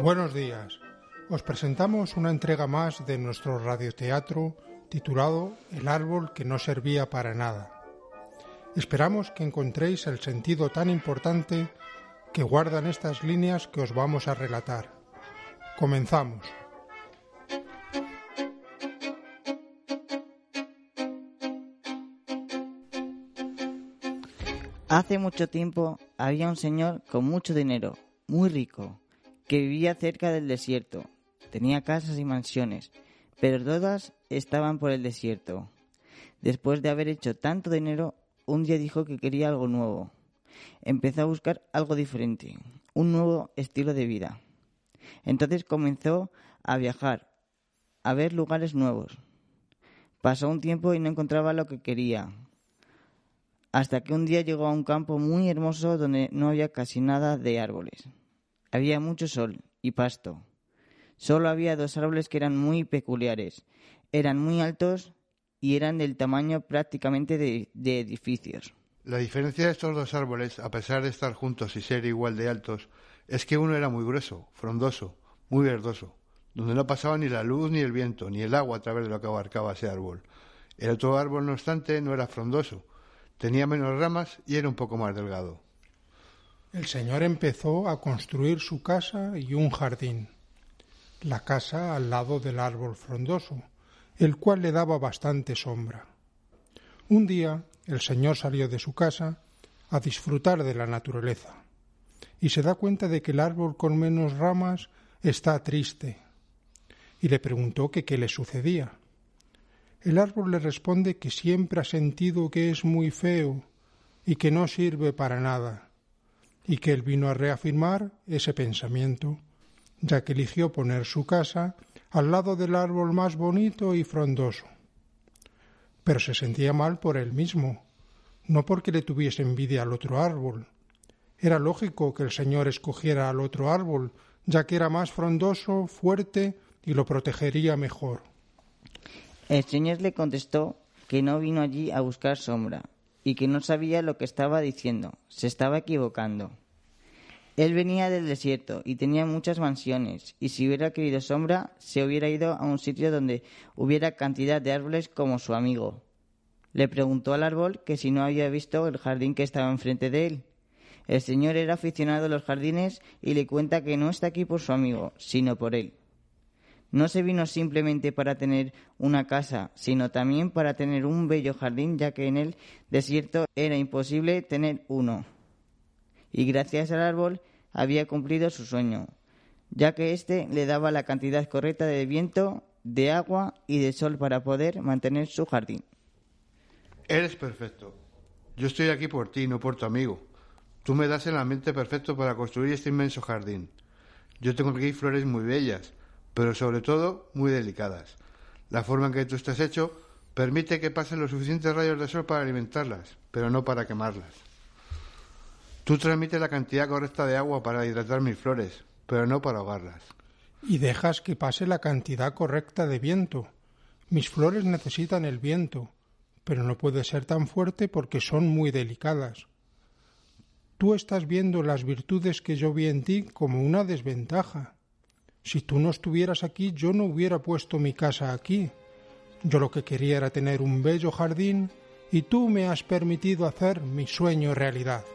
Buenos días. Os presentamos una entrega más de nuestro radioteatro titulado El árbol que no servía para nada. Esperamos que encontréis el sentido tan importante que guardan estas líneas que os vamos a relatar. Comenzamos. Hace mucho tiempo había un señor con mucho dinero, muy rico, que vivía cerca del desierto. Tenía casas y mansiones, pero todas estaban por el desierto. Después de haber hecho tanto dinero, un día dijo que quería algo nuevo. Empezó a buscar algo diferente, un nuevo estilo de vida. Entonces comenzó a viajar, a ver lugares nuevos. Pasó un tiempo y no encontraba lo que quería, hasta que un día llegó a un campo muy hermoso donde no había casi nada de árboles. Había mucho sol y pasto. Solo había dos árboles que eran muy peculiares. Eran muy altos y eran del tamaño prácticamente de, edificios. La diferencia de estos dos árboles, a pesar de estar juntos y ser igual de altos, es que uno era muy grueso, frondoso, muy verdoso, donde no pasaba ni la luz ni el viento, ni el agua a través de lo que abarcaba ese árbol. El otro árbol, no obstante, no era frondoso, tenía menos ramas y era un poco más delgado. El señor empezó a construir su casa y un jardín. La casa al lado del árbol frondoso, el cual le daba bastante sombra. Un día el señor salió de su casa a disfrutar de la naturaleza y se da cuenta de que el árbol con menos ramas está triste y le preguntó que qué le sucedía. El árbol le responde que siempre ha sentido que es muy feo y que no sirve para nada y que él vino a reafirmar ese pensamiento, ya que eligió poner su casa al lado del árbol más bonito y frondoso. Pero se sentía mal por él mismo, no porque le tuviese envidia al otro árbol. Era lógico que el Señor escogiera al otro árbol, ya que era más frondoso, fuerte y lo protegería mejor. El Señor le contestó que no vino allí a buscar sombra, y que no sabía lo que estaba diciendo, se estaba equivocando. Él venía del desierto y tenía muchas mansiones, y si hubiera querido sombra, se hubiera ido a un sitio donde hubiera cantidad de árboles como su amigo. Le preguntó al árbol que si no había visto el jardín que estaba enfrente de él. El señor era aficionado a los jardines y le cuenta que no está aquí por su amigo, sino por él. No se vino simplemente para tener una casa, sino también para tener un bello jardín, ya que en el desierto era imposible tener uno. Y gracias al árbol había cumplido su sueño, ya que éste le daba la cantidad correcta de viento, de agua y de sol para poder mantener su jardín. Eres perfecto. Yo estoy aquí por ti, no por tu amigo. Tú me das el ambiente perfecto para construir este inmenso jardín. Yo tengo aquí flores muy bellas, pero sobre todo muy delicadas. La forma en que tú estás hecho permite que pasen los suficientes rayos de sol para alimentarlas, pero no para quemarlas. Tú transmites la cantidad correcta de agua para hidratar mis flores, pero no para ahogarlas. Y dejas que pase la cantidad correcta de viento. Mis flores necesitan el viento, pero no puede ser tan fuerte porque son muy delicadas. Tú estás viendo las virtudes que yo vi en ti como una desventaja. Si tú no estuvieras aquí, yo no hubiera puesto mi casa aquí. Yo lo que quería era tener un bello jardín y tú me has permitido hacer mi sueño realidad.